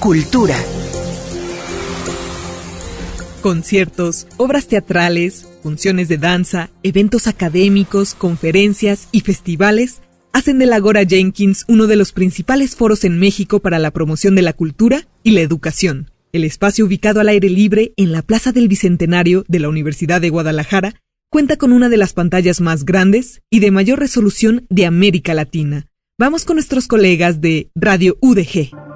Cultura. Conciertos, obras teatrales, funciones de danza, eventos académicos, conferencias y festivales hacen del Agora Jenkins uno de los principales foros en México para la promoción de la cultura y la educación. El espacio ubicado al aire libre en la Plaza del Bicentenario de la Universidad de Guadalajara cuenta con una de las pantallas más grandes y de mayor resolución de América Latina. Vamos con nuestros colegas de Radio UDG.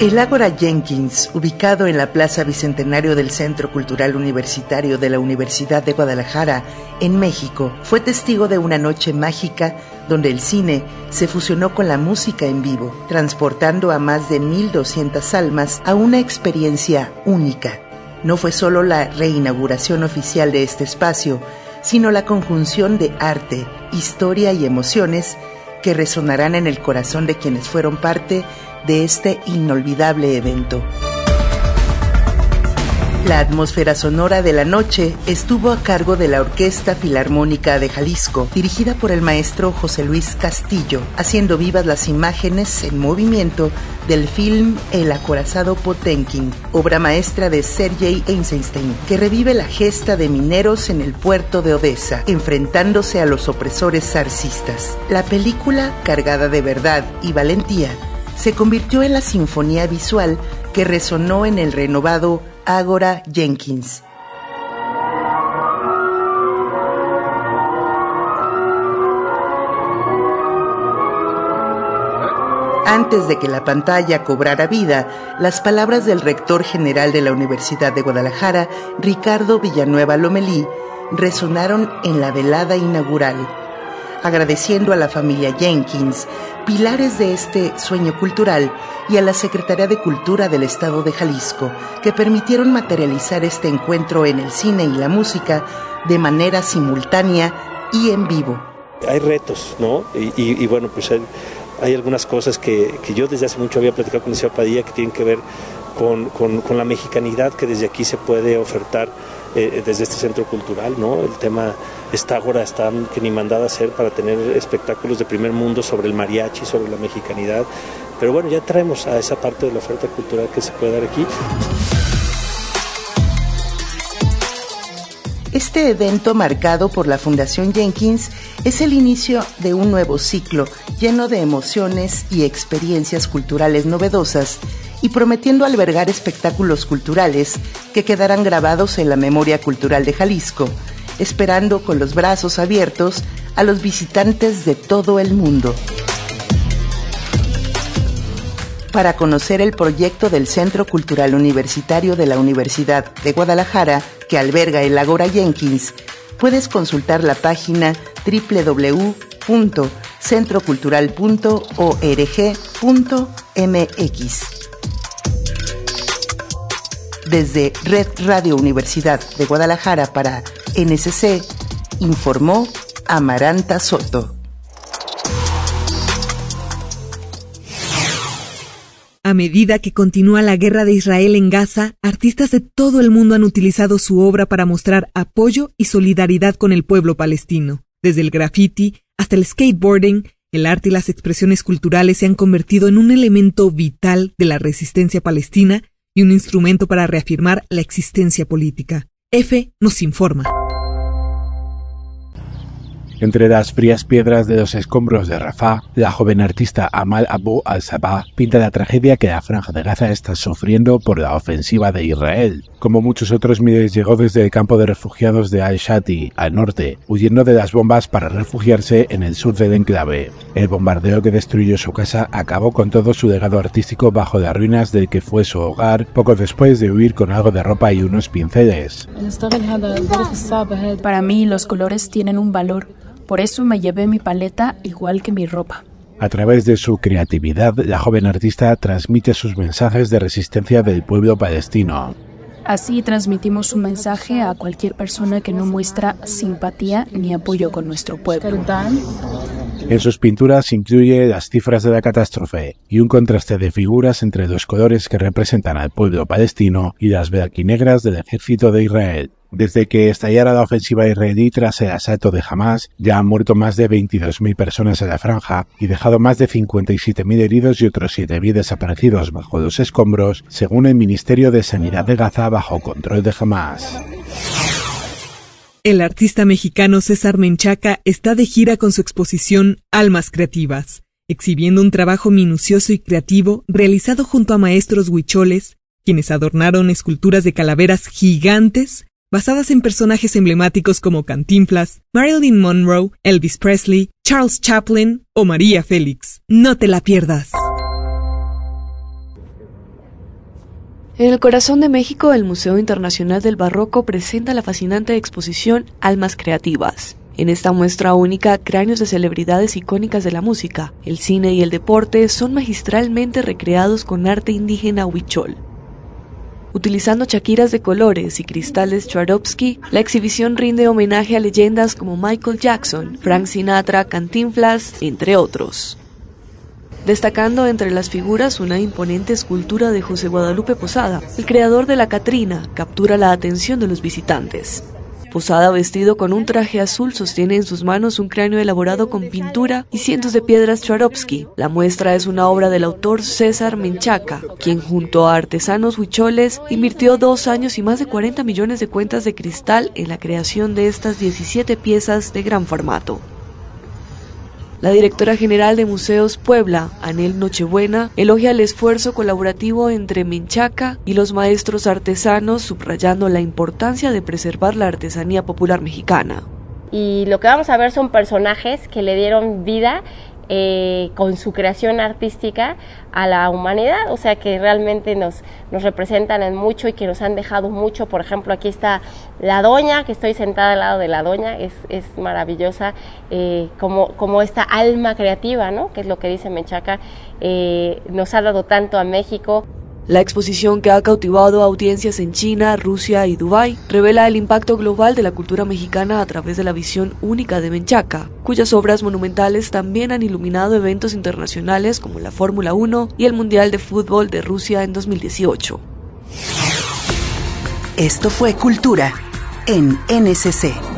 El Ágora Jenkins, ubicado en la Plaza Bicentenario del Centro Cultural Universitario de la Universidad de Guadalajara, en México, fue testigo de una noche mágica donde el cine se fusionó con la música en vivo, transportando a más de 1.200 almas a una experiencia única. No fue solo la reinauguración oficial de este espacio, sino la conjunción de arte, historia y emociones que resonarán en el corazón de quienes fueron parte de este inolvidable evento. La atmósfera sonora de la noche estuvo a cargo de la Orquesta Filarmónica de Jalisco, dirigida por el maestro José Luis Castillo, haciendo vivas las imágenes en movimiento del film El acorazado Potenkin, obra maestra de Sergei Eisenstein, que revive la gesta de mineros en el puerto de Odessa, enfrentándose a los opresores zarcistas. La película, cargada de verdad y valentía, se convirtió en la sinfonía visual que resonó en el renovado Agora Jenkins. Antes de que la pantalla cobrara vida, las palabras del rector general de la Universidad de Guadalajara, Ricardo Villanueva Lomelí, resonaron en la velada inaugural, agradeciendo a la familia Jenkins, pilares de este sueño cultural, y a la Secretaría de Cultura del Estado de Jalisco, que permitieron materializar este encuentro en el cine y la música de manera simultánea y en vivo. Hay retos, ¿no? Y, bueno, pues hay, algunas cosas que, yo desde hace mucho había platicado con el señor Padilla que tienen que ver con, con la mexicanidad que desde aquí se puede ofertar eh, desde este centro cultural, ¿no? El tema está ahora está que ni mandada a hacer para tener espectáculos de primer mundo sobre el mariachi, sobre la mexicanidad. Pero bueno, ya traemos a esa parte de la oferta cultural que se puede dar aquí. Este evento marcado por la Fundación Jenkins es el inicio de un nuevo ciclo lleno de emociones y experiencias culturales novedosas y prometiendo albergar espectáculos culturales que quedarán grabados en la memoria cultural de Jalisco, esperando con los brazos abiertos a los visitantes de todo el mundo. Para conocer el proyecto del Centro Cultural Universitario de la Universidad de Guadalajara, que alberga el Agora Jenkins, puedes consultar la página www.centrocultural.org.mx. Desde Red Radio Universidad de Guadalajara para NSC, informó Amaranta Soto. A medida que continúa la guerra de Israel en Gaza, artistas de todo el mundo han utilizado su obra para mostrar apoyo y solidaridad con el pueblo palestino. Desde el graffiti hasta el skateboarding, el arte y las expresiones culturales se han convertido en un elemento vital de la resistencia palestina y un instrumento para reafirmar la existencia política. F nos informa. Entre las frías piedras de los escombros de Rafah, la joven artista Amal Abu al-Sabah pinta la tragedia que la franja de Gaza está sufriendo por la ofensiva de Israel. Como muchos otros miles llegó desde el campo de refugiados de Al-Shati, al norte, huyendo de las bombas para refugiarse en el sur del enclave. El bombardeo que destruyó su casa acabó con todo su legado artístico bajo las ruinas del que fue su hogar, poco después de huir con algo de ropa y unos pinceles. Para mí los colores tienen un valor por eso me llevé mi paleta igual que mi ropa. A través de su creatividad, la joven artista transmite sus mensajes de resistencia del pueblo palestino. Así transmitimos un mensaje a cualquier persona que no muestra simpatía ni apoyo con nuestro pueblo. En sus pinturas incluye las cifras de la catástrofe y un contraste de figuras entre los colores que representan al pueblo palestino y las negras del ejército de Israel. Desde que estallara la ofensiva israelí tras el asalto de Hamas, ya han muerto más de 22.000 personas en la franja y dejado más de 57.000 heridos y otros 7.000 desaparecidos bajo los escombros, según el Ministerio de Sanidad de Gaza bajo control de Hamas. El artista mexicano César Menchaca está de gira con su exposición Almas Creativas, exhibiendo un trabajo minucioso y creativo realizado junto a maestros huicholes, quienes adornaron esculturas de calaveras gigantes basadas en personajes emblemáticos como Cantinflas, Marilyn Monroe, Elvis Presley, Charles Chaplin o María Félix. No te la pierdas. En el corazón de México, el Museo Internacional del Barroco presenta la fascinante exposición Almas Creativas. En esta muestra única, cráneos de celebridades icónicas de la música, el cine y el deporte son magistralmente recreados con arte indígena huichol. Utilizando chaquiras de colores y cristales Swarovski, la exhibición rinde homenaje a leyendas como Michael Jackson, Frank Sinatra, Cantinflas, entre otros destacando entre las figuras una imponente escultura de José Guadalupe Posada, el creador de la Catrina, captura la atención de los visitantes. Posada, vestido con un traje azul, sostiene en sus manos un cráneo elaborado con pintura y cientos de piedras Swarovski. La muestra es una obra del autor César Menchaca, quien junto a artesanos huicholes invirtió dos años y más de 40 millones de cuentas de cristal en la creación de estas 17 piezas de gran formato. La directora general de Museos Puebla, Anel Nochebuena, elogia el esfuerzo colaborativo entre Menchaca y los maestros artesanos, subrayando la importancia de preservar la artesanía popular mexicana. Y lo que vamos a ver son personajes que le dieron vida eh, con su creación artística a la humanidad, o sea que realmente nos, nos representan en mucho y que nos han dejado mucho. Por ejemplo, aquí está la doña, que estoy sentada al lado de la doña, es, es maravillosa, eh, como, como esta alma creativa, ¿no? que es lo que dice Menchaca, eh, nos ha dado tanto a México. La exposición que ha cautivado audiencias en China, Rusia y Dubái revela el impacto global de la cultura mexicana a través de la visión única de Menchaca, cuyas obras monumentales también han iluminado eventos internacionales como la Fórmula 1 y el Mundial de Fútbol de Rusia en 2018. Esto fue Cultura en NSC.